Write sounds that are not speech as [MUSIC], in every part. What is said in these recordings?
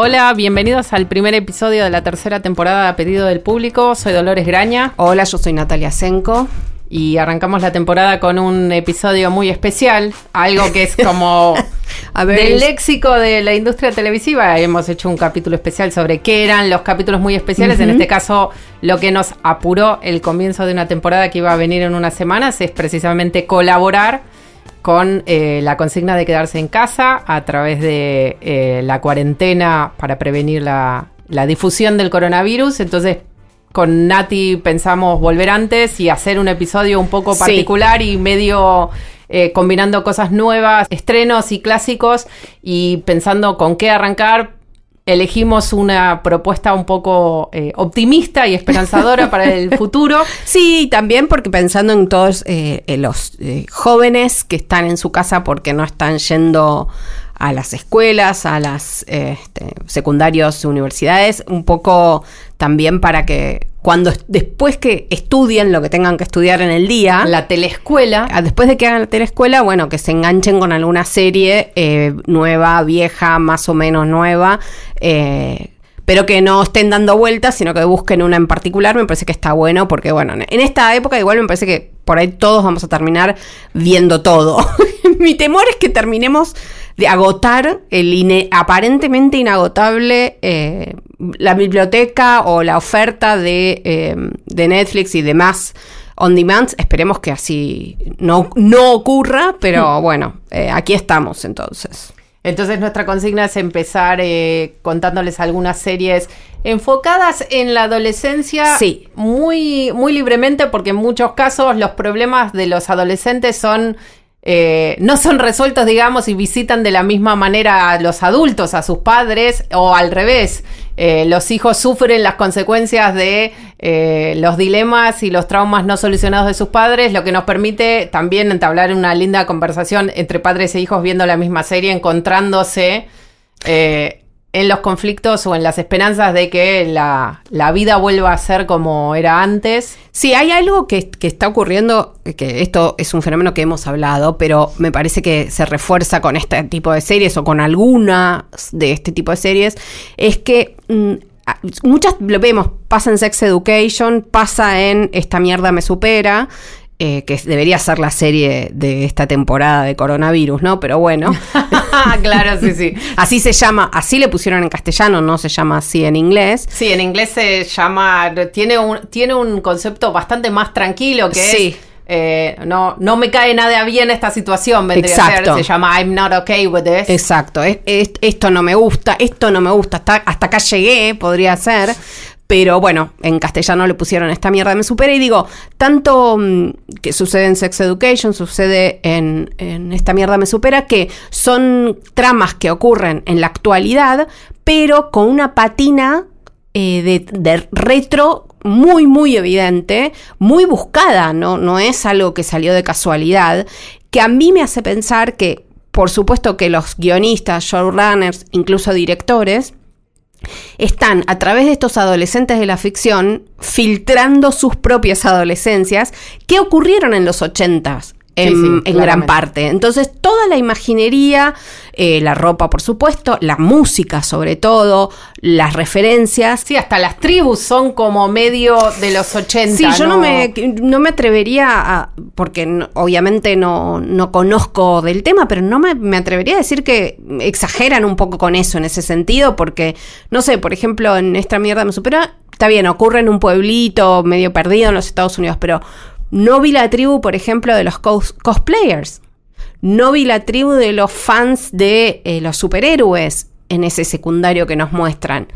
Hola, bienvenidos al primer episodio de la tercera temporada de A Pedido del Público. Soy Dolores Graña. Hola, yo soy Natalia Senko. Y arrancamos la temporada con un episodio muy especial, algo que es como [LAUGHS] A ver, del léxico de la industria televisiva. Hemos hecho un capítulo especial sobre qué eran los capítulos muy especiales. En este caso, lo que nos apuró el comienzo de una temporada que iba a venir en unas semanas es precisamente colaborar con eh, la consigna de quedarse en casa a través de eh, la cuarentena para prevenir la, la difusión del coronavirus. Entonces, con Nati pensamos volver antes y hacer un episodio un poco Sí. particular y medio eh, combinando cosas nuevas, estrenos y clásicos y pensando con qué arrancar. Elegimos una propuesta un poco eh, optimista y esperanzadora para el [LAUGHS] futuro. Sí, también porque pensando en todos eh, en los eh, jóvenes que están en su casa porque no están yendo a las escuelas, a las eh, este, secundarios, universidades, un poco también para que cuando después que estudien lo que tengan que estudiar en el día, La teleescuela. Después de que hagan la teleescuela, bueno, que se enganchen con alguna serie eh, nueva, vieja, más o menos nueva, eh, pero que no estén dando vueltas, sino que busquen una en particular, me parece que está bueno, porque bueno, en esta época igual me parece que por ahí todos vamos a terminar viendo todo. [LAUGHS] Mi temor es que terminemos de agotar el ine- aparentemente inagotable eh, la biblioteca o la oferta de, eh, de Netflix y demás on demand. Esperemos que así no, no ocurra, pero bueno, eh, aquí estamos entonces. Entonces nuestra consigna es empezar eh, contándoles algunas series enfocadas en la adolescencia Sí. muy, muy libremente porque en muchos casos los problemas de los adolescentes son... eh, no son resueltos, digamos, y visitan de la misma manera a los adultos, a sus padres, o al revés. Eh, los hijos sufren las consecuencias de eh, los dilemas y los traumas no solucionados de sus padres, lo que nos permite también entablar una linda conversación entre padres e hijos viendo la misma serie, encontrándose en los conflictos o en las esperanzas de que la, la vida vuelva a ser como era antes. Sí, hay algo que, que está ocurriendo, que esto es un fenómeno que hemos hablado, pero me parece que se refuerza con este tipo de series o con algunas de este tipo de series, es que mm, muchas lo vemos, pasa en Sex Education, pasa en Esta mierda me supera. eh, que debería ser la serie de esta temporada de coronavirus, ¿no? Pero bueno, [LAUGHS] [LAUGHS] claro, sí, sí. así se llama, así le pusieron en castellano, no se llama así en inglés. Sí, en inglés se llama, tiene un, tiene un concepto bastante más tranquilo que Sí. es, eh, no, no me cae nada bien esta situación, vendría a Exacto. ser, se llama I'm not okay with this. Exacto, es- es- esto no me gusta, esto no me gusta, hasta, hasta acá llegué, podría ser. Pero bueno, en castellano le pusieron esta mierda me supera y digo, tanto mm, que sucede en Sex Education, sucede en, en esta mierda me supera, que son tramas que ocurren en la actualidad, pero con una patina eh, de, de retro muy, muy evidente, muy buscada, ¿no? no es algo que salió de casualidad, que a mí me hace pensar que, por supuesto que los guionistas, showrunners, incluso directores, están a través de estos adolescentes de la ficción filtrando sus propias adolescencias que ocurrieron en los ochentas. En, Sí, sí, en gran parte. Entonces, toda la imaginería, eh, la ropa, por supuesto, la música, sobre todo, las referencias. Sí, hasta las tribus son como medio de los 80. Sí, yo no, me, no me atrevería a, porque no- obviamente no, no conozco del tema, pero no me, me atrevería a decir que exageran un poco con eso en ese sentido, porque, no sé, por ejemplo, en esta mierda me supera, está bien, ocurre en un pueblito medio perdido en los Estados Unidos, pero no vi la tribu, por ejemplo, de los cos- cosplayers. No vi la tribu de los fans de eh, los superhéroes en ese secundario que nos muestran.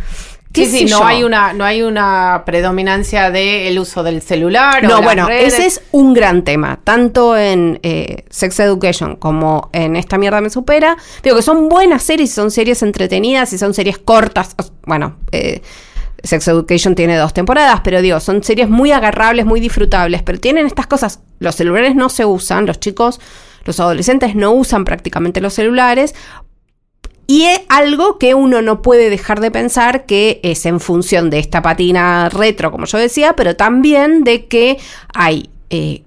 Sí, ¿Qué sí, no yo? hay una, no hay una predominancia del uso del celular. o No, las bueno, redes. ese es un gran tema, tanto en eh, Sex Education como en Esta mierda me supera. Digo que son buenas series, son series entretenidas y son series cortas. Bueno, eh, Sex Education tiene dos temporadas, pero digo, son series muy agarrables, muy disfrutables, pero tienen estas cosas. Los celulares no se usan, los chicos, los adolescentes no usan prácticamente los celulares. Y es algo que uno no puede dejar de pensar que es en función de esta patina retro, como yo decía, pero también de que hay, eh,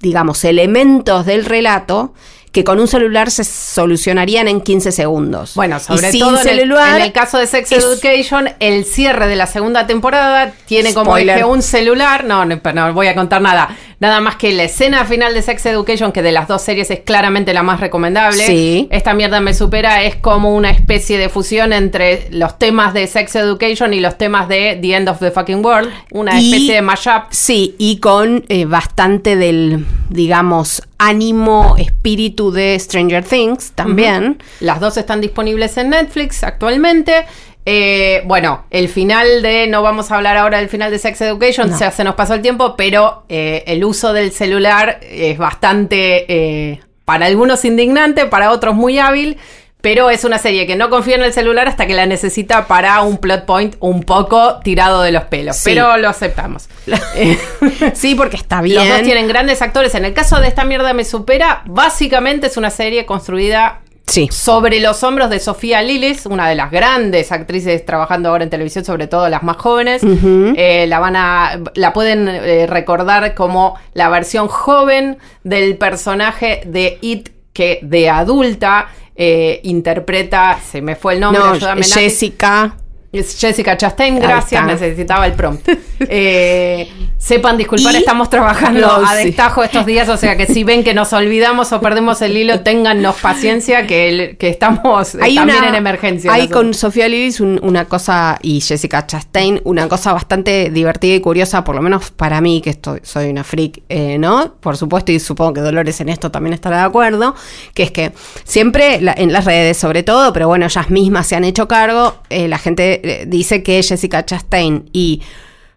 digamos, elementos del relato que con un celular se solucionarían en 15 segundos. Bueno, sobre sin todo en el, celular, en el caso de Sex es- Education, el cierre de la segunda temporada tiene como Spoiler. eje un celular. No, no, no voy a contar nada. Nada más que la escena final de Sex Education, que de las dos series es claramente la más recomendable. Sí. Esta mierda me supera, es como una especie de fusión entre los temas de Sex Education y los temas de The End of the Fucking World. Una Y- especie de mashup. Sí, y con eh, bastante del, digamos, ánimo, espíritu de Stranger Things también. Las dos están disponibles en Netflix actualmente. Eh, bueno, el final de, no vamos a hablar ahora del final de Sex Education, No. se nos pasó el tiempo, pero eh, el uso del celular es bastante, eh, para algunos indignante, para otros muy hábil, pero es una serie que no confía en el celular hasta que la necesita para un plot point un poco tirado de los pelos, Sí. pero lo aceptamos. [LAUGHS] Sí, porque está bien. los dos tienen grandes actores. En el caso de esta mierda me supera, básicamente es una serie construida Sí. sobre los hombros de Sofía Lillis, una de las grandes actrices trabajando ahora en televisión, sobre todo las más jóvenes. Eh, la van a, la pueden eh, recordar como la versión joven del personaje de It que de adulta eh, interpreta, se me fue el nombre, No, ayúdame. Jessica. Es Jessica Chastain, gracias, necesitaba el prompt. [LAUGHS] Eh, sepan disculpar, Y- estamos trabajando No, a sí. destajo estos días, o sea que si ven que nos olvidamos o perdemos el hilo, téngannos paciencia que, el- que estamos eh, Hay también una, en emergencia. Hay nosotros. con Sofía Lillis un- una cosa, y Jessica Chastain, una cosa bastante divertida y curiosa, por lo menos para mí, que estoy, soy una freak, eh, ¿no? Por supuesto, y supongo que Dolores en esto también estará de acuerdo, que es que siempre la- en las redes sobre todo, pero bueno, ellas mismas se han hecho cargo, eh, la gente eh, dice que Jessica Chastain y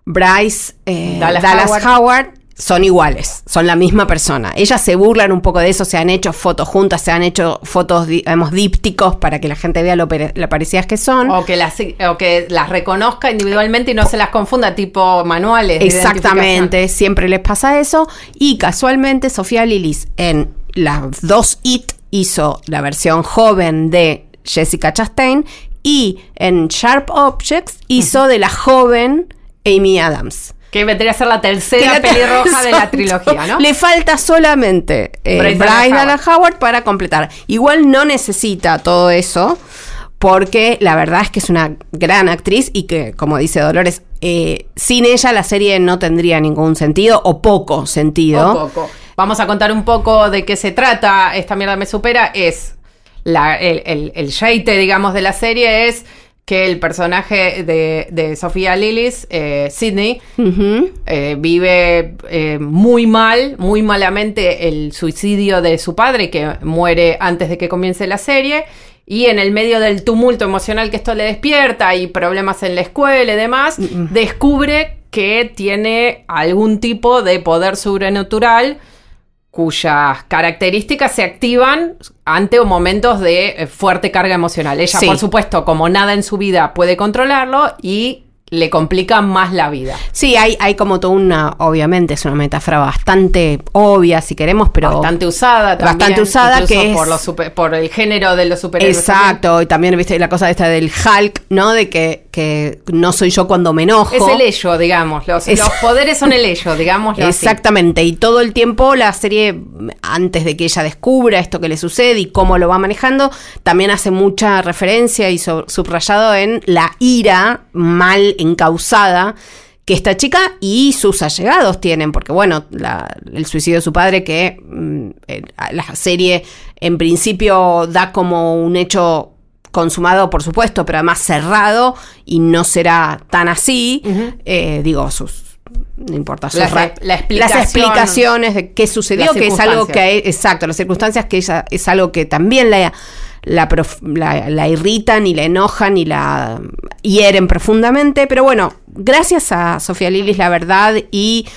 Bryce eh, Dallas Dallas, Howard. Howard son iguales, son la misma persona. Ellas se burlan un poco de eso, se han hecho fotos juntas, se han hecho fotos, digamos, dípticos para que la gente vea lo, parecidas que son. O que, las, o que las reconozca individualmente y no se las confunda, tipo manuales. Exactamente, siempre les pasa eso. Y casualmente Sofía Lilis en las dos IT hizo la versión joven de Jessica Chastain y en Sharp Objects hizo de la joven Amy Adams. Que vendría a ser la tercera la- pelirroja de la [LAUGHS] trilogía, ¿no? Le falta solamente eh, Bryce Howard. para completar. Igual no necesita todo eso, porque la verdad es que es una gran actriz y que, como dice Dolores, eh, sin ella la serie no tendría ningún sentido o poco sentido. Poco. Vamos a contar un poco de qué se trata. Esta mierda me supera. Es la, el, el, el yeite, digamos, de la serie es que el personaje de, de Sofía Lillis, eh, Sidney, eh, vive eh, muy mal, muy malamente el suicidio de su padre, que muere antes de que comience la serie. Y en el medio del tumulto emocional que esto le despierta y problemas en la escuela y demás, descubre que tiene algún tipo de poder sobrenatural cuyas características se activan ante momentos de eh, fuerte carga emocional. Ella, Sí. por supuesto, como nada en su vida puede controlarlo y le complica más la vida. Sí, hay, hay como toda una, obviamente es una metáfora bastante obvia si queremos, pero... bastante usada también, Bastante usada, que es- por, los super- por el género de los superhéroes. Exacto, y también viste la cosa esta del Hulk, ¿no? De que, que no soy yo cuando me enojo. Es el ello, digamos. Los, Es- los poderes son el ello, digamos. Exactamente, y todo el tiempo la serie, antes de que ella descubra esto que le sucede y cómo lo va manejando, también hace mucha referencia y so- subrayado en la ira mal encausada que esta chica y sus allegados tienen, porque bueno, la- el suicidio de su padre que mm, eh, la serie en principio da como un hecho consumado, por supuesto, pero además cerrado y no será tan así, eh, digo, sus no importa, sus La- la las explicaciones de qué sucedió, que es algo que, exacto, las circunstancias que ella es algo que también la, la, prof- la- la irritan y la enojan y la hieren profundamente, pero bueno, gracias a Sofía Lilis, la verdad, y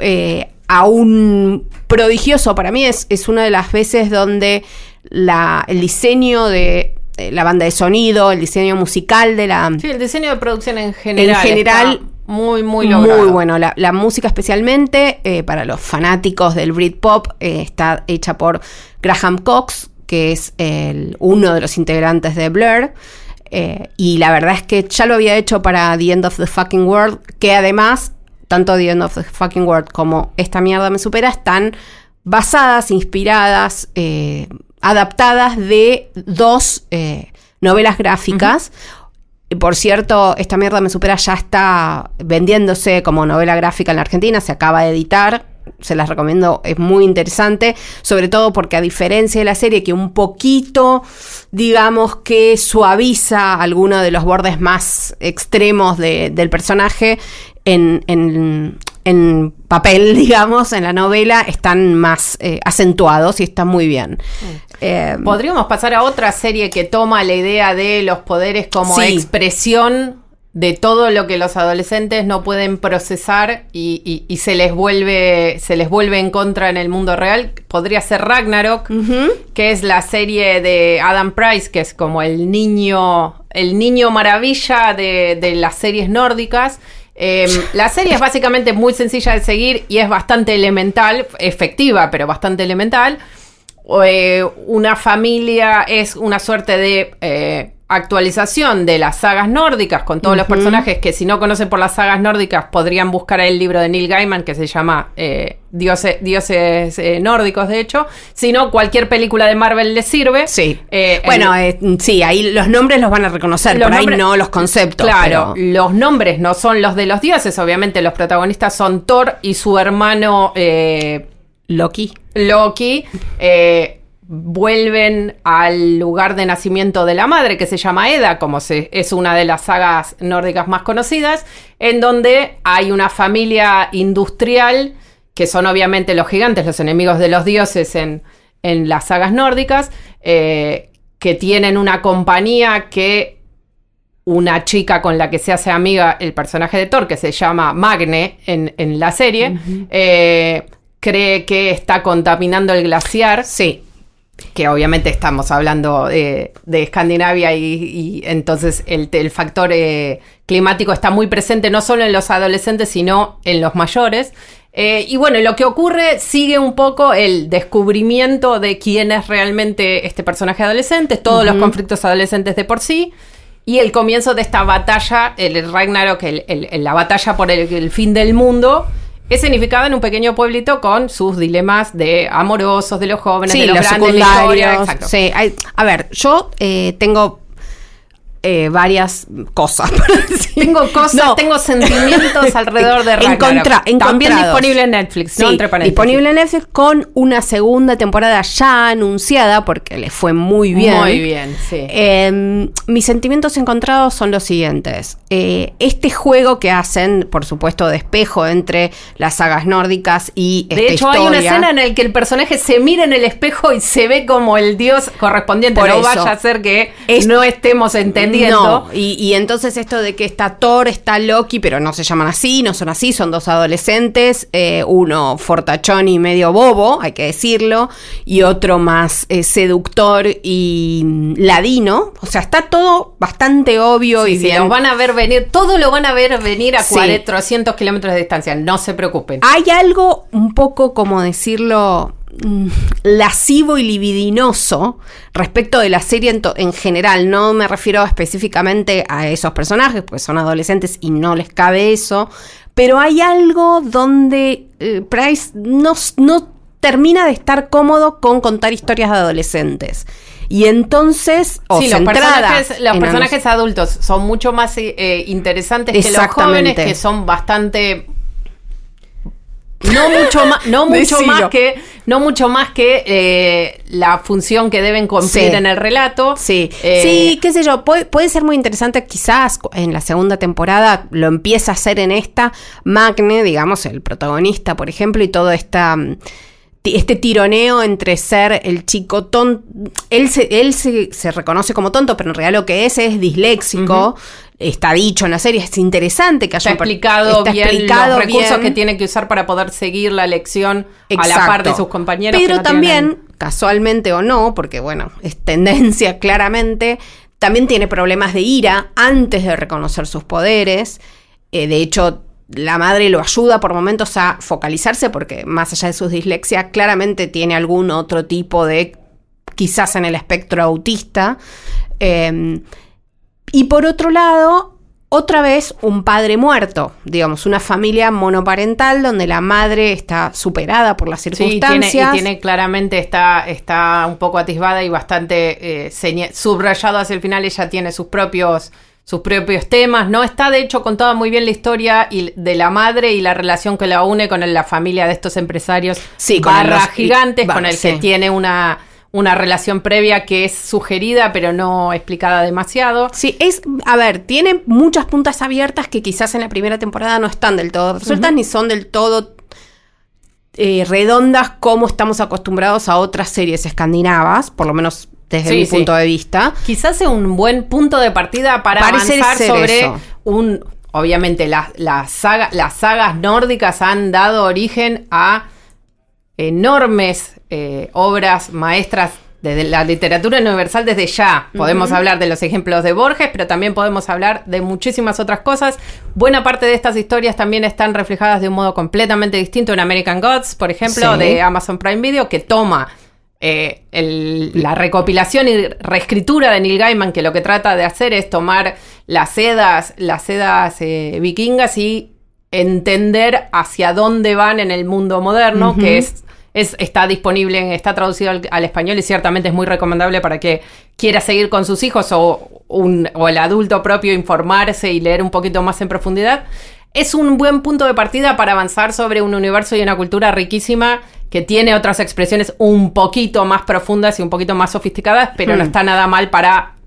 eh, a un prodigioso, para mí es, es una de las veces donde la, el diseño de eh, la banda de sonido, el diseño musical de la... Sí, el diseño de producción en general. En general, está muy, muy logrado. Muy bueno. La, la música especialmente, eh, para los fanáticos del Britpop, eh, está hecha por Graham Cox, que es el, uno de los integrantes de Blur. Eh, y la verdad es que ya lo había hecho para The End of the Fucking World, que además, tanto The End of the Fucking World como Esta mierda me supera, están basadas, inspiradas, eh, adaptadas de dos eh, novelas gráficas. Y Por cierto, esta mierda me supera ya está vendiéndose como novela gráfica en la Argentina, se acaba de editar, se las recomiendo, es muy interesante, sobre todo porque a diferencia de la serie que un poquito, digamos que suaviza alguno de los bordes más extremos de- del personaje, en, en- en papel, [LAUGHS] digamos, en la novela, están más eh, acentuados y están muy bien. Eh, Podríamos pasar a otra serie que toma la idea de los poderes como Sí. expresión de todo lo que los adolescentes no pueden procesar y, y- y se les vuelve se les vuelve en contra en el mundo real. Podría ser Ragnarok, que es la serie de Adam Price, que es como el niño el niño maravilla de, de las series nórdicas. Eh, la serie es básicamente muy sencilla de seguir y es bastante elemental, efectiva, pero bastante elemental. Eh, una familia es una suerte de eh, actualización de las sagas nórdicas con todos los personajes que si no conocen por las sagas nórdicas podrían buscar el libro de Neil Gaiman que se llama eh, Dioses, Dioses eh, nórdicos de hecho si no cualquier película de Marvel les sirve Sí. Eh, bueno, el- sí, ahí los nombres los van a reconocer, los por ahí nombres- no los conceptos. Claro, pero- los nombres no son los de los dioses, obviamente los protagonistas son Thor y su hermano Loki. Loki. eh, vuelven al lugar de nacimiento de la madre, que se llama Eda, como se, es una de las sagas nórdicas más conocidas, en donde hay una familia industrial, que son obviamente los gigantes, los enemigos de los dioses en, en las sagas nórdicas, eh, que tienen una compañía que una chica con la que se hace amiga el personaje de Thor, que se llama Magne en, en la serie, eh, cree que está contaminando el glaciar, Sí. Que obviamente estamos hablando eh, de Escandinavia y, y entonces el, el factor eh, climático está muy presente no solo en los adolescentes, sino en los mayores. Eh, y bueno, lo que ocurre sigue un poco el descubrimiento de quién es realmente este personaje adolescente, todos los conflictos adolescentes de por sí, y el comienzo de esta batalla, el Ragnarok, el- la batalla por el fin del mundo, es significado en un pequeño pueblito con sus dilemas de amorosos, de los jóvenes, Sí, de los, los grandes, la historia, secundarios. exacto. Sí, hay- a ver, yo eh, tengo eh, varias cosas. Tengo cosas, No. tengo sentimientos [LAUGHS] alrededor de Ragnarok. Encontra- También disponible en Netflix, Sí, no entre paréntesis. disponible en Netflix con una segunda temporada ya anunciada porque le fue muy bien. Muy bien, sí. Eh, mis sentimientos encontrados son los siguientes. Eh, este juego que hacen, por supuesto, de espejo entre las sagas nórdicas y de esta hecho, hay una escena en la que el personaje se mira en el espejo y se ve como el dios correspondiente. Por no eso. vaya a ser que Es- no estemos entendiendo. No, y, y entonces esto de que está Thor, está Loki, pero no se llaman así, no son así, son dos adolescentes, eh, uno fortachón y medio bobo, hay que decirlo, y otro más eh, seductor y mm, ladino. O sea, está todo bastante obvio Sí, y sí, bien. los van a ver venir, todo lo van a ver venir a Sí. 400 kilómetros de distancia, no se preocupen. Hay algo un poco, como decirlo, lascivo y libidinoso respecto de la serie en, general. No me refiero específicamente a esos personajes, porque son adolescentes y no les cabe eso. Pero hay algo donde eh, Price no, no termina de estar cómodo con contar historias de adolescentes. Y entonces, o sí, los personajes, los en personajes adultos son mucho más eh, eh, interesantes que los jóvenes que son bastante no mucho más no mucho más que no mucho más que eh, la función que deben cumplir Sí. en el relato. Sí, Eh, sí, qué sé yo, puede, puede ser muy interesante quizás en la segunda temporada, lo empieza a hacer en esta, Magne, digamos, el protagonista, por ejemplo, y todo esta, mm, este tironeo entre ser el chico tonto, él, se, él se, se reconoce como tonto, pero en realidad lo que es es disléxico, está dicho en la serie, es interesante que haya está explicado está bien explicado los recursos bien. que tiene que usar para poder seguir la lección a la par de sus compañeros Pero no también tienen- casualmente o no, porque bueno, es tendencia [LAUGHS] claramente, también tiene problemas de ira antes de reconocer sus poderes. Eh, de hecho, la madre lo ayuda por momentos a focalizarse porque más allá de sus dislexia, claramente tiene algún otro tipo de, quizás en el espectro autista. Eh, y por otro lado, otra vez un padre muerto, digamos, una familia monoparental donde la madre está superada por las circunstancias. Sí, tiene, y tiene claramente, está, está un poco atisbada y bastante eh, subrayado hacia el final, ella tiene sus propios sus propios temas, ¿no? Está de hecho contada muy bien la historia y de la madre y la relación que la une con la familia de estos empresarios sí, barra gigantes, con el que tiene una, una relación previa que es sugerida pero no explicada demasiado. Sí, es, a ver, tiene muchas puntas abiertas que quizás en la primera temporada no están del todo resueltas ni son del todo eh, redondas como estamos acostumbrados a otras series escandinavas, por lo menos desde mi punto de vista. Quizás sea un buen punto de partida para avanzar sobre un... Obviamente las saga, las sagas nórdicas han dado origen a enormes eh, obras maestras de la literatura universal desde ya. Podemos hablar de los ejemplos de Borges, pero también podemos hablar de muchísimas otras cosas. Buena parte de estas historias también están reflejadas de un modo completamente distinto en American Gods, por ejemplo, de Amazon Prime Video, que toma eh, la recopilación y reescritura de Neil Gaiman, que lo que trata de hacer es tomar las sedas, las sedas eh, vikingas y entender hacia dónde van en el mundo moderno, que es, es, está disponible, está traducido al, español y ciertamente es muy recomendable para que quiera seguir con sus hijos o, un, o el adulto propio informarse y leer un poquito más en profundidad. Es un buen punto de partida para avanzar sobre un universo y una cultura riquísima que tiene otras expresiones un poquito más profundas y un poquito más sofisticadas, pero no hmm. está nada mal para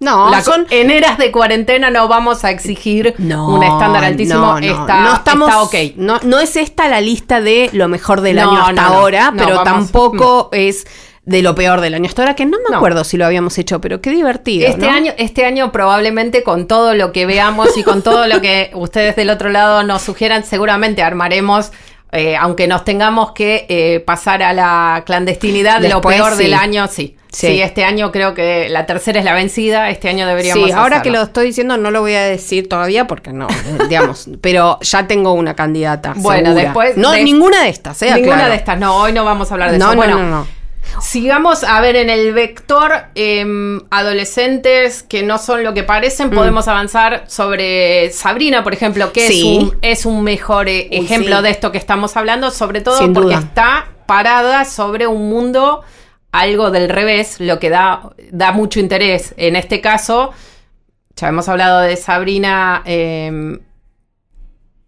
no, son en eras de cuarentena no vamos a exigir un estándar altísimo. No, está, no estamos, ok. No, no es esta la lista de lo mejor del año hasta ahora, pero tampoco es de lo peor del año hasta ahora, que no me acuerdo si lo habíamos hecho, pero qué divertido. Este año, este año probablemente con todo lo que veamos y con todo lo que [LAUGHS] ustedes del otro lado nos sugieran, seguramente armaremos eh, aunque nos tengamos que eh, pasar a la clandestinidad, de lo peor del año, sí. sí. este año creo que la tercera es la vencida, este año deberíamos Sí, ahora que lo estoy diciendo no lo voy a decir todavía porque no, [LAUGHS] digamos, pero ya tengo una candidata. Bueno, después... No, ninguna de estas, ¿eh? Ninguna de estas, no, hoy no vamos a hablar de eso. Bueno, no, no, no. Sigamos a ver en el vector em, adolescentes que no son lo que parecen. Mm. Podemos avanzar sobre Sabrina, por ejemplo, que es, un, es, un, mejor eh, ejemplo de esto que estamos hablando, sobre todo porque está parada sobre un mundo algo del revés, lo que da, da mucho interés. En este caso, ya hemos hablado de Sabrina em,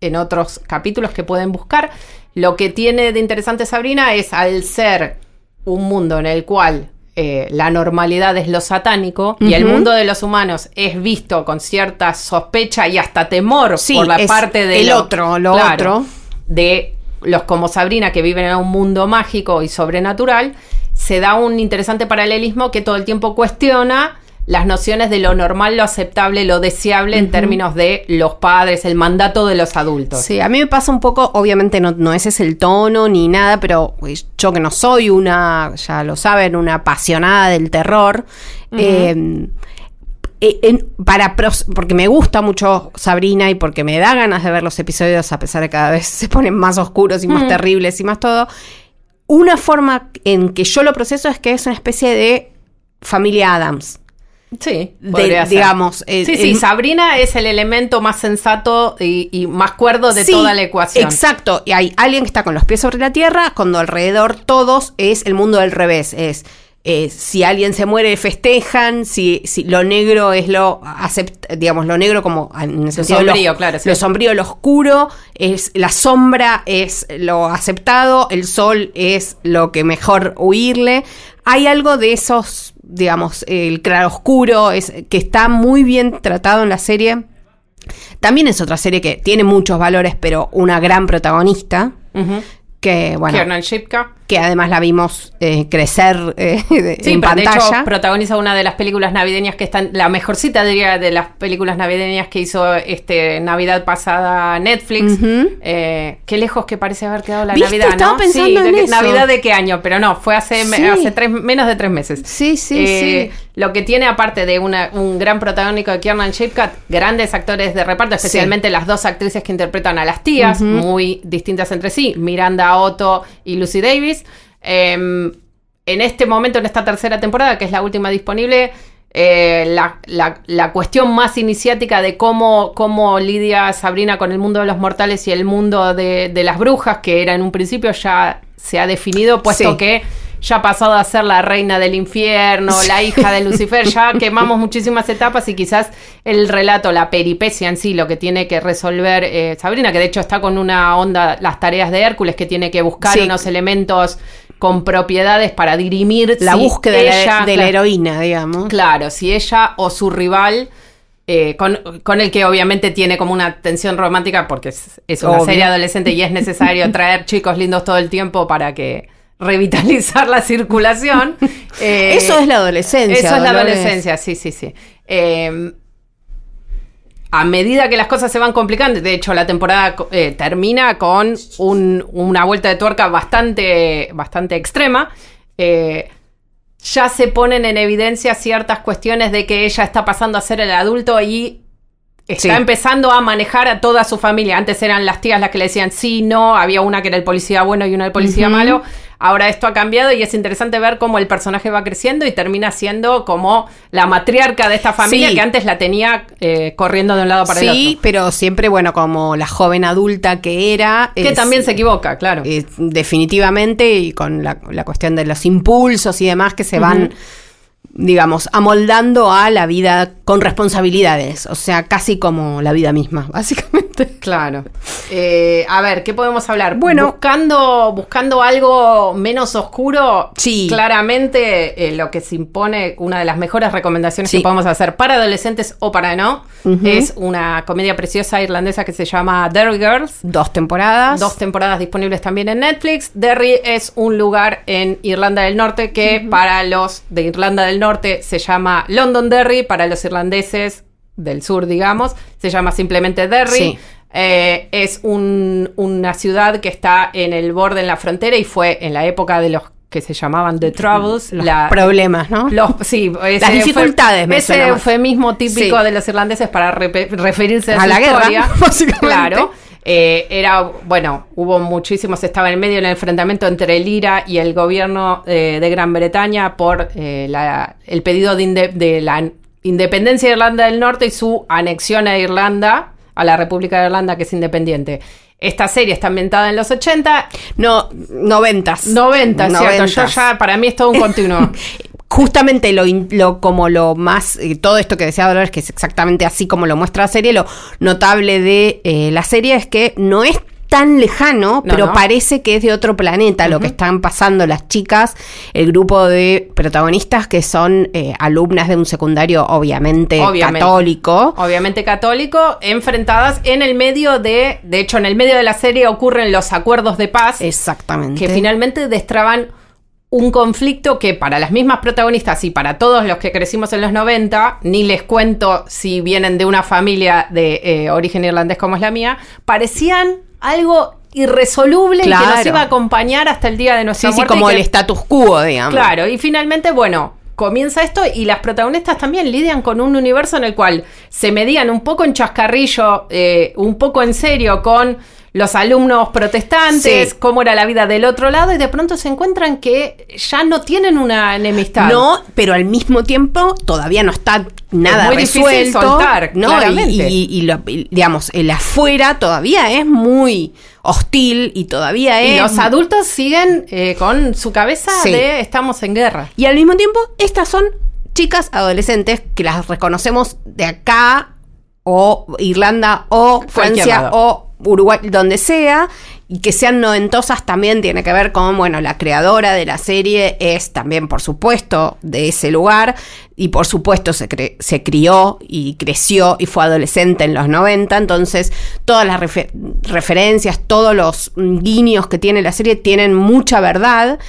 en otros capítulos que pueden buscar. Lo que tiene de interesante Sabrina es al ser un mundo en el cual eh, la normalidad es lo satánico y el mundo de los humanos es visto con cierta sospecha y hasta temor por la parte del otro, lo otro. De los como Sabrina que viven en un mundo mágico y sobrenatural, se da un interesante paralelismo que todo el tiempo cuestiona las nociones de lo normal, lo aceptable, lo deseable en términos de los padres, el mandato de los adultos. Sí, a mí me pasa un poco, obviamente no, no ese es el tono ni nada, pero yo que no soy una, ya lo saben, una apasionada del terror, eh, eh, para porque me gusta mucho Sabrina y porque me da ganas de ver los episodios a pesar de que cada vez [LAUGHS] se ponen más oscuros y más terribles y más todo. Una forma en que yo lo proceso es que es una especie de familia Adams. Sí, digamos. sí, sí, Sabrina es el elemento más sensato y, más cuerdo de toda la ecuación. Exacto, y hay alguien que está con los pies sobre la tierra, cuando alrededor todos es el mundo del revés, es... Eh, si alguien se muere festejan, si, si lo negro es lo digamos lo negro como en el sentido sombrío, claro, lo sombrío, lo oscuro, es la sombra es lo aceptado, el sol es lo que mejor huirle. Hay algo de esos digamos, el claroscuro, es, que está muy bien tratado en la serie. También es otra serie que tiene muchos valores, pero una gran protagonista. Que, bueno. Kiernan Shipka. Que además la vimos eh, crecer eh, [LAUGHS] Sí, en pero de pantalla. hecho protagoniza una de las películas navideñas que están, la mejorcita diría de las películas navideñas que hizo este Navidad pasada Netflix. Eh, qué lejos que parece haber quedado la ¿Viste? Navidad, Estaba ¿no? pensando sí, de en que- eso. Navidad de qué año, pero no, fue hace, Sí. hace tres, menos de tres meses. Sí, sí, Eh, sí. Lo que tiene aparte de una- un gran protagónico de Kiernan Shipkat, grandes actores de reparto, especialmente las dos actrices que interpretan a las tías, muy distintas entre sí, Miranda Otto y Lucy Davis. Eh, en este momento, en esta tercera temporada, que es la última disponible, eh, la, la- la cuestión más iniciática de cómo, cómo lidia Sabrina con el mundo de los mortales y el mundo de, de las brujas, que era en un principio, ya se ha definido, puesto Sí. que ya ha pasado a ser la reina del infierno, la hija de Lucifer, ya [LAUGHS] quemamos muchísimas etapas y quizás el relato, la peripecia en sí, lo que tiene que resolver eh, Sabrina, que de hecho está con una onda, las tareas de Hércules, que tiene que buscar Sí. unos elementos con propiedades para dirimir La si búsqueda de la- ella- de la heroína, digamos. Claro, si ella o su rival, eh, con, con el que obviamente tiene como una tensión romántica, porque es, es una Obvio. serie adolescente y es necesario traer chicos lindos todo el tiempo para que revitalizar la circulación. [LAUGHS] Eh, Eso es la adolescencia. Eso es la Dolores. adolescencia, sí, sí, sí. Eh, a medida que las cosas se van complicando, de hecho la temporada eh, termina con un- una vuelta de tuerca bastante, bastante extrema. Eh, ya se ponen en evidencia ciertas cuestiones de que ella está pasando a ser el adulto y está Sí. empezando a manejar a toda su familia. Antes eran las tías las que le decían sí, no, había una que era el policía bueno y una el policía malo. Ahora esto ha cambiado y es interesante ver cómo el personaje va creciendo y termina siendo como la matriarca de esta familia Sí. que antes la tenía eh, corriendo de un lado para el Sí, otro. pero siempre, bueno, como la joven adulta que era. Que es- también se equivoca, claro. eh, definitivamente, y con la, la cuestión de los impulsos y demás que se van, digamos, amoldando a la vida con responsabilidades. O sea, casi como la vida misma, [LAUGHS] básicamente. Claro. Eh, a ver, ¿qué podemos hablar? Bueno. buscando, buscando algo menos oscuro, Sí. claramente eh, lo que se impone, una de las mejores recomendaciones Sí. que podemos hacer para adolescentes o para no, es una comedia preciosa irlandesa que se llama Derry Girls. Dos temporadas. Dos temporadas disponibles también en Netflix. Derry es un lugar en Irlanda del Norte que para los de Irlanda del Norte se llama Londonderry, para los irlandeses del sur, digamos, se llama simplemente Derry. Sí. Eh, es un- una ciudad que está en el borde, en la frontera, y fue en la época de los que se llamaban The Troubles. Los la- problemas, ¿no? los, sí, ese Las dificultades, me Ese eufemismo típico Sí. de los irlandeses para referirse a, A su la guerra, historia. [LAUGHS] básicamente. Claro. Eh, era, bueno, hubo muchísimos, estaba en medio del enfrentamiento entre el IRA y el gobierno eh, de Gran Bretaña por eh, la- el pedido de, de la independencia de Irlanda del Norte y su anexión a Irlanda, a la República de Irlanda, que es independiente. Esta serie está ambientada en los 80, No, noventas. 90, ¿cierto? Yo ya, para mí es todo un continuo. [LAUGHS] justamente lo, lo- como lo más eh, todo esto que decía Dolores que es exactamente así como lo muestra la serie lo notable de eh, la serie es que no es tan lejano, No, pero no. parece que es de otro planeta lo que están pasando las chicas, el grupo de protagonistas que son eh, alumnas de un secundario obviamente, Obviamente. católico. obviamente católico, enfrentadas en el medio de, de hecho en el medio de la serie ocurren los acuerdos de paz Exactamente. que finalmente destraban un conflicto que para las mismas protagonistas y para todos los que crecimos en los 90, ni les cuento si vienen de una familia de eh, origen irlandés como es la mía, parecían algo irresoluble que nos iba a acompañar hasta el día de nuestra sí, muerte. como que- el status quo, digamos. Claro, y finalmente, bueno, comienza esto y las protagonistas también lidian con un universo en el cual se medían un poco en chascarrillo, eh, un poco en serio con los alumnos protestantes, Sí. cómo era la vida del otro lado y de pronto se encuentran que ya no tienen una enemistad. No, pero al mismo tiempo todavía no está nada muy difícil resuelto. soltar, ¿no? claramente. Y, y- y lo- y, digamos, el afuera todavía es muy hostil y todavía Y es. los adultos siguen eh, con su cabeza Sí. de estamos en guerra. Y al mismo tiempo, estas son chicas adolescentes que las reconocemos de acá, o Irlanda, o Francia, o Uruguay, donde sea. y que sean noventosas también tiene que ver con, bueno, la creadora de la serie es también, por supuesto, de ese lugar y por supuesto se, se crió y creció y fue adolescente en los 90, entonces todas las referencias, todos los guiños que tiene la serie tienen mucha verdad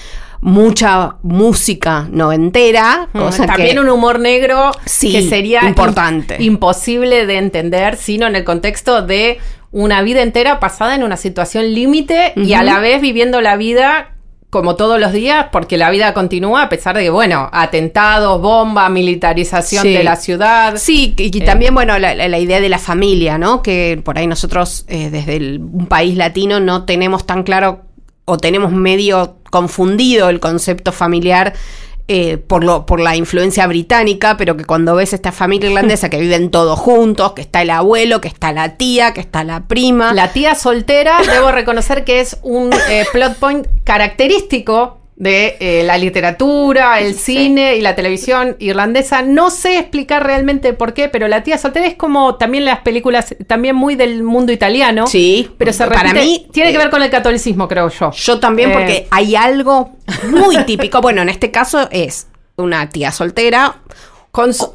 mucha música noventera. Cosa También un humor negro que sería importante. imposible de entender, sino en el contexto de una vida entera pasada en una situación límite y a la vez viviendo la vida como todos los días, porque la vida continúa a pesar de que, bueno, atentados, bomba, militarización de la ciudad. Sí, y, eh, también, bueno, la, idea de la familia, ¿no? Que por ahí nosotros, eh, desde un país latino, no tenemos tan claro o tenemos medio confundido el concepto familiar eh, por, lo, por la influencia británica, pero que cuando ves esta familia irlandesa que viven todos juntos, que está el abuelo, que está la tía, que está la prima. La tía soltera, debo reconocer que es un eh, plot point característico de eh, la literatura, el cine y la televisión irlandesa. No sé explicar realmente por qué, pero La tía soltera es como también las películas, también muy del mundo italiano. Sí, pero se para mí tiene que ver con el catolicismo, creo yo. Yo también, porque eh, hay algo muy típico. Bueno, en este caso es una tía soltera. Con su,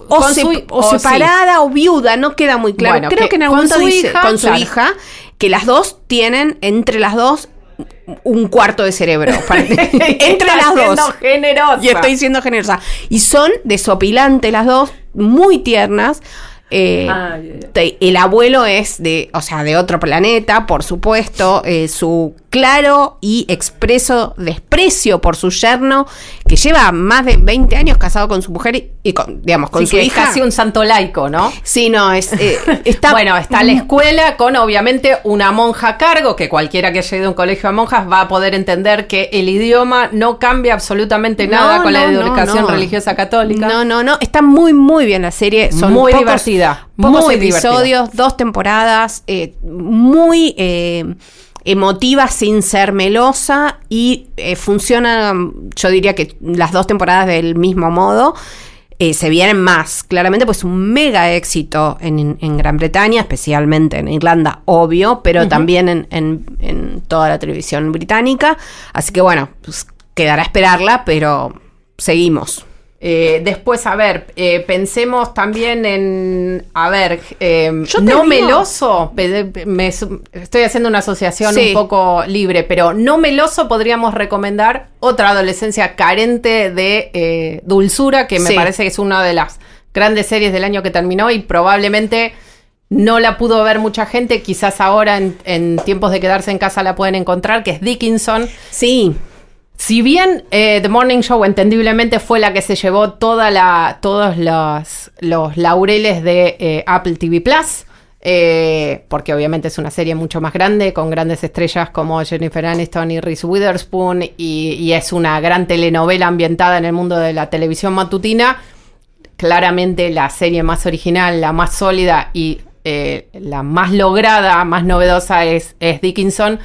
o, separada o viuda, no queda muy claro. Creo que, en algún momento dice con su hija que las dos tienen entre las dos un cuarto de cerebro. [LAUGHS] entre las dos. Generosa. Y estoy siendo generosa. Y son desopilantes las dos, muy tiernas. Eh, el abuelo es de, o sea, de otro planeta, por supuesto. Eh, su claro y expreso desprecio por su yerno, que lleva más de 20 años casado con su mujer y, con, digamos, con su hija. Es casi un santo laico, ¿no? Sí, no, es. Eh, [LAUGHS] está, bueno, está la escuela con obviamente una monja a cargo, que cualquiera que haya ido a un colegio de monjas va a poder entender que el idioma no cambia absolutamente nada con la educación religiosa católica. No, no, no. Está muy, muy bien la serie. Son muy divertida. muy episodios, dos temporadas, eh, muy. Eh, emotiva sin ser melosa y eh, funciona, yo diría que las dos temporadas del mismo modo. Eh, se vienen más. Claramente, pues un mega éxito en, Gran Bretaña, especialmente en Irlanda, obvio, pero también en, en, toda la televisión británica. Así que bueno, pues quedará esperarla, pero seguimos. Eh, después, a ver, eh, pensemos también en, a ver, eh, no meloso, estoy haciendo una asociación un poco libre, pero no meloso podríamos recomendar otra adolescencia carente de dulzura, que me parece que es una de las grandes series del año que terminó y probablemente no la pudo ver mucha gente, quizás ahora en, en tiempos de quedarse en casa la pueden encontrar, que es Dickinson. Sí. Si bien eh, The Morning Show entendiblemente fue la que se llevó todos los, laureles de eh, Apple TV Plus, eh, porque obviamente es una serie mucho más grande, con grandes estrellas como Jennifer Aniston y Reese Witherspoon, y, es una gran telenovela ambientada en el mundo de la televisión matutina, claramente la serie más original, la más sólida y la más lograda, más novedosa es, es Dickinson,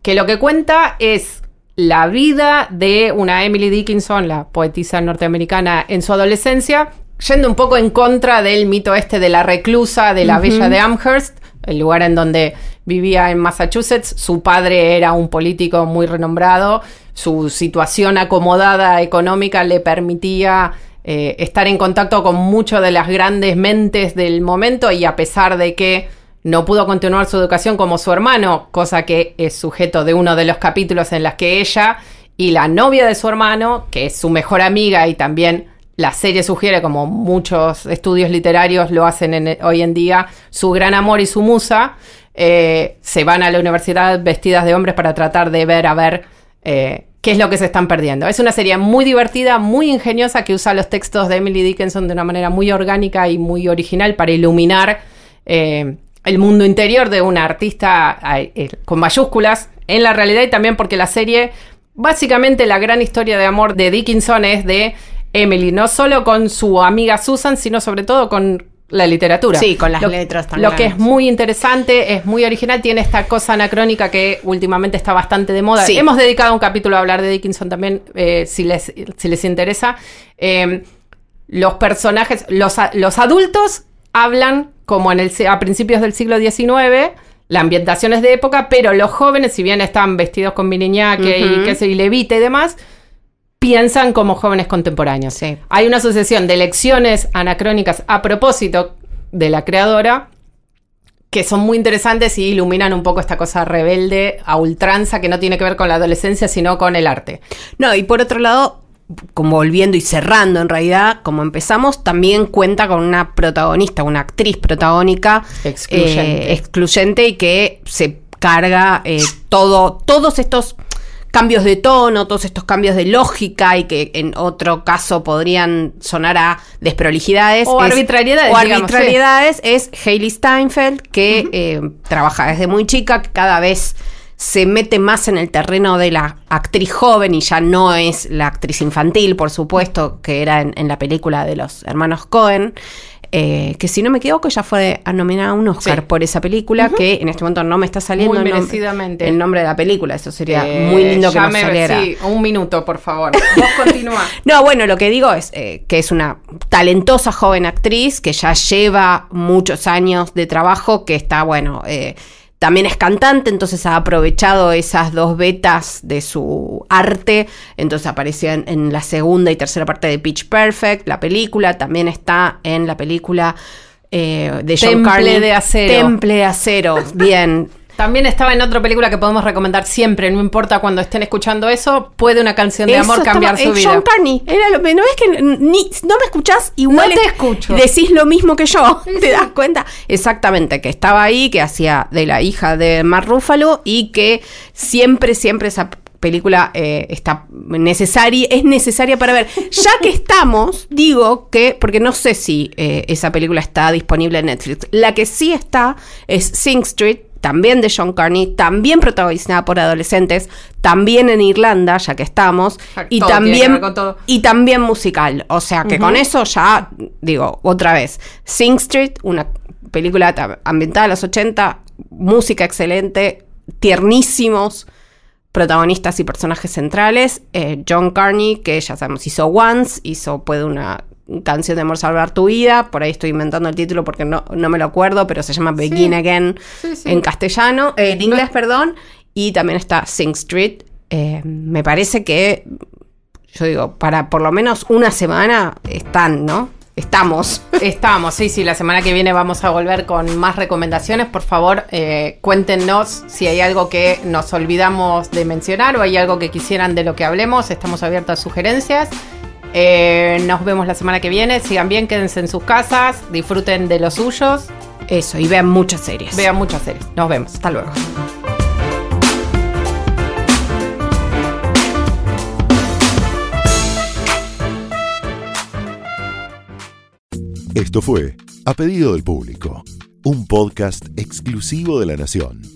que lo que cuenta es la vida de una Emily Dickinson, la poetisa norteamericana, en su adolescencia, yendo un poco en contra del mito este de la reclusa de la Bella de Amherst, el lugar en donde vivía en Massachusetts. Su padre era un político muy renombrado, su situación acomodada económica le permitía eh, estar en contacto con muchas de las grandes mentes del momento y a pesar de que no pudo continuar su educación como su hermano, cosa que es sujeto de uno de los capítulos en las que ella y la novia de su hermano, que es su mejor amiga y también la serie sugiere, como muchos estudios literarios lo hacen hoy en día, su gran amor y su musa, eh, se van a la universidad vestidas de hombres para tratar de ver a ver eh, qué es lo que se están perdiendo. Es una serie muy divertida, muy ingeniosa, que usa los textos de Emily Dickinson de una manera muy orgánica y muy original para iluminar eh, el mundo interior de una artista eh, con mayúsculas en la realidad y también porque la serie, básicamente la gran historia de amor de Dickinson es de Emily, no solo con su amiga Susan, sino sobre todo con la literatura. Sí, con las letras también. Lo que es muy interesante, es muy original, tiene esta cosa anacrónica que últimamente está bastante de moda. Hemos dedicado un capítulo a hablar de Dickinson también, eh, si, les, si les interesa. Eh, los personajes, los, los adultos hablan como en el, a principios del siglo XIX, la ambientación es de época, pero los jóvenes, si bien están vestidos con miniñaque y qué sé, y levita y demás, piensan como jóvenes contemporáneos. Sí. Hay una sucesión de lecciones anacrónicas a propósito de la creadora que son muy interesantes y iluminan un poco esta cosa rebelde a ultranza que no tiene que ver con la adolescencia, sino con el arte. No, y por otro lado, como volviendo y cerrando en realidad, como empezamos, también cuenta con una protagonista, una actriz protagónica Excluyente. eh, excluyente y que se carga eh, todo, todos estos cambios de tono, todos estos cambios de lógica y que en otro caso podrían sonar a desprolijidades. O es- arbitrariedades, O digamos, arbitrariedades es Hailey Steinfeld, que eh, trabaja desde muy chica, que cada vez se mete más en el terreno de la actriz joven y ya no es la actriz infantil, por supuesto, que era en, en la película de los hermanos Cohen. eh, que si no me equivoco ya fue nominada a un Oscar Sí. por esa película que en este momento no me está saliendo Muy el nom- merecidamente. el nombre de la película eso sería Eh, muy lindo que nos me- saliera Sí, un minuto, por favor. Vos [LAUGHS] continúa. no, bueno, lo que digo es eh, que es una talentosa joven actriz que ya lleva muchos años de trabajo, que está, bueno, también es cantante, entonces ha aprovechado esas dos vetas de su arte, entonces apareció en, en la segunda y tercera parte de Pitch Perfect, la película, también está en la película eh, de John Temple Carney, de acero. Temple de acero, bien. También estaba en otra película que podemos recomendar siempre, no importa cuando estén escuchando eso, puede una canción de Eso amor estaba- cambiar su vida. John Carney, era lo, ¿no ves que ni, no me escuchás? Igual No te es- escucho. Decís lo mismo que yo, [LAUGHS] ¿te das cuenta? Exactamente, que estaba ahí, que hacía de la hija de Mark Ruffalo y que siempre, siempre esa película eh, está necesaria, es necesaria para ver. Ya que [LAUGHS] estamos, digo que, porque no sé si eh, esa película está disponible en Netflix, la que sí está es Sing Street, también de John Carney, también protagonizada por adolescentes, también en Irlanda, ya que estamos, y también y también musical. O sea que con eso ya, digo, otra vez, Sing Street, una película ta- ambientada en los 80, música excelente, tiernísimos protagonistas y personajes centrales. eh, John Carney, que ya sabemos, hizo Once, hizo Puede una canción de amor salvar tu vida. Por ahí estoy inventando el título porque no, no me lo acuerdo, pero se llama Begin Again Sí, sí. en castellano, eh, en inglés, perdón. Y también está Sing Street. Eh, me parece que, yo digo, para por lo menos una semana están, ¿no? Estamos. [LAUGHS] Estamos, sí, sí, la semana que viene vamos a volver con más recomendaciones. Por favor, eh, cuéntenos si hay algo que nos olvidamos de mencionar o hay algo que quisieran de lo que hablemos. Estamos abiertos a sugerencias. Eh, nos vemos la semana que viene. Sigan bien, quédense en sus casas, disfruten de los suyos, Eso, y vean muchas series. vean muchas series. Nos vemos, hasta luego. Esto fue A Pedido del Público, un podcast exclusivo de La Nación.